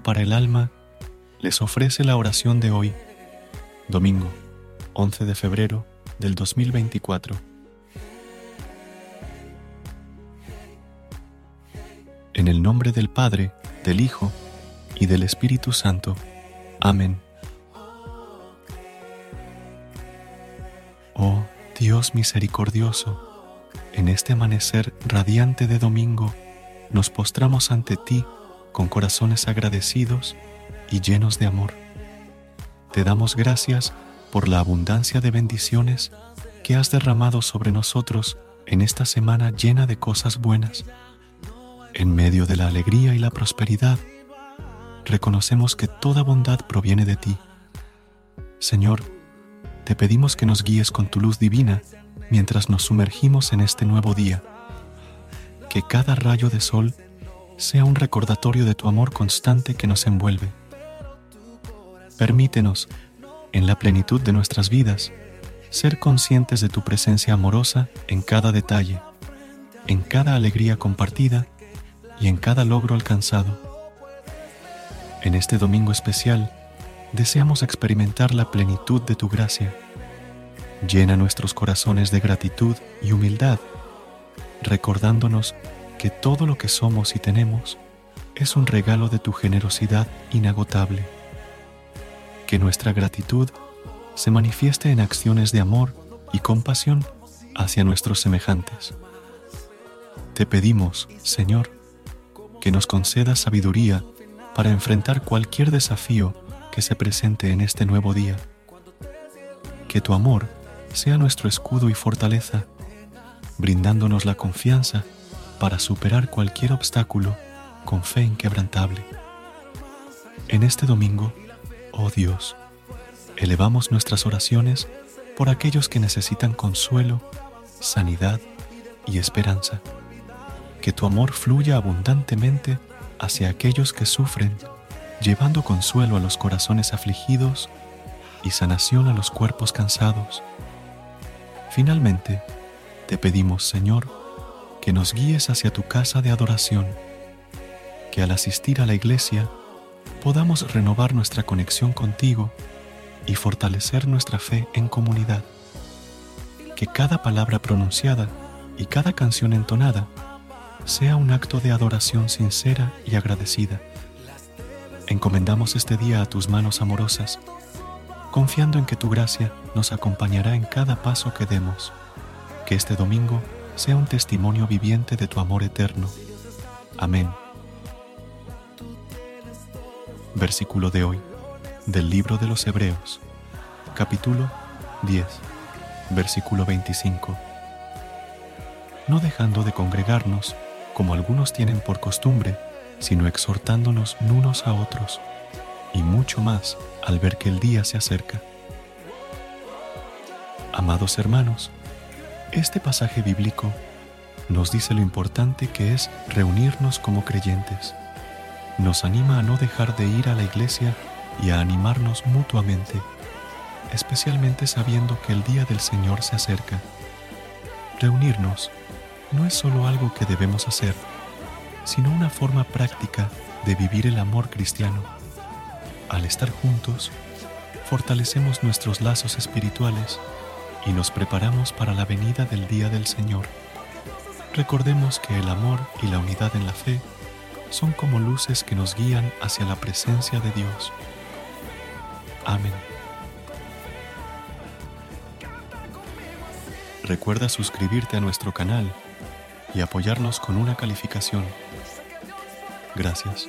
Para el alma les ofrece la oración de hoy, domingo 11 de febrero del 2024. En el nombre del Padre, del Hijo y del Espíritu Santo. Amén. Oh Dios misericordioso, en este amanecer radiante de domingo, nos postramos ante ti con corazones agradecidos y llenos de amor. Te damos gracias por la abundancia de bendiciones que has derramado sobre nosotros en esta semana llena de cosas buenas. En medio de la alegría y la prosperidad, reconocemos que toda bondad proviene de ti. Señor, te pedimos que nos guíes con tu luz divina mientras nos sumergimos en este nuevo día. Que cada rayo de sol sea un recordatorio de tu amor constante que nos envuelve. Permítenos, en la plenitud de nuestras vidas, ser conscientes de tu presencia amorosa en cada detalle, en cada alegría compartida y en cada logro alcanzado. En este domingo especial, deseamos experimentar la plenitud de tu gracia. Llena nuestros corazones de gratitud y humildad, recordándonos que todo lo que somos y tenemos es un regalo de tu generosidad inagotable. Que nuestra gratitud se manifieste en acciones de amor y compasión hacia nuestros semejantes. Te pedimos, Señor, que nos concedas sabiduría para enfrentar cualquier desafío que se presente en este nuevo día. Que tu amor sea nuestro escudo y fortaleza, brindándonos la confianza para superar cualquier obstáculo con fe inquebrantable. En este domingo, oh Dios, elevamos nuestras oraciones por aquellos que necesitan consuelo, sanidad y esperanza. Que tu amor fluya abundantemente hacia aquellos que sufren, llevando consuelo a los corazones afligidos y sanación a los cuerpos cansados. Finalmente, te pedimos, Señor, que nos guíes hacia tu casa de adoración, que al asistir a la iglesia podamos renovar nuestra conexión contigo y fortalecer nuestra fe en comunidad, que cada palabra pronunciada y cada canción entonada sea un acto de adoración sincera y agradecida. Encomendamos este día a tus manos amorosas, confiando en que tu gracia nos acompañará en cada paso que demos, que este domingo sea un testimonio viviente de tu amor eterno. Amén. Versículo de hoy, del libro de los Hebreos, capítulo 10, versículo 25. No dejando de congregarnos, como algunos tienen por costumbre, sino exhortándonos unos a otros, y mucho más al ver que el día se acerca. Amados hermanos, este pasaje bíblico nos dice lo importante que es reunirnos como creyentes. Nos anima a no dejar de ir a la iglesia y a animarnos mutuamente, especialmente sabiendo que el día del Señor se acerca. Reunirnos no es solo algo que debemos hacer, sino una forma práctica de vivir el amor cristiano. Al estar juntos, fortalecemos nuestros lazos espirituales y nos preparamos para la venida del día del Señor. Recordemos que el amor y la unidad en la fe son como luces que nos guían hacia la presencia de Dios. Amén. Recuerda suscribirte a nuestro canal y apoyarnos con una calificación. Gracias.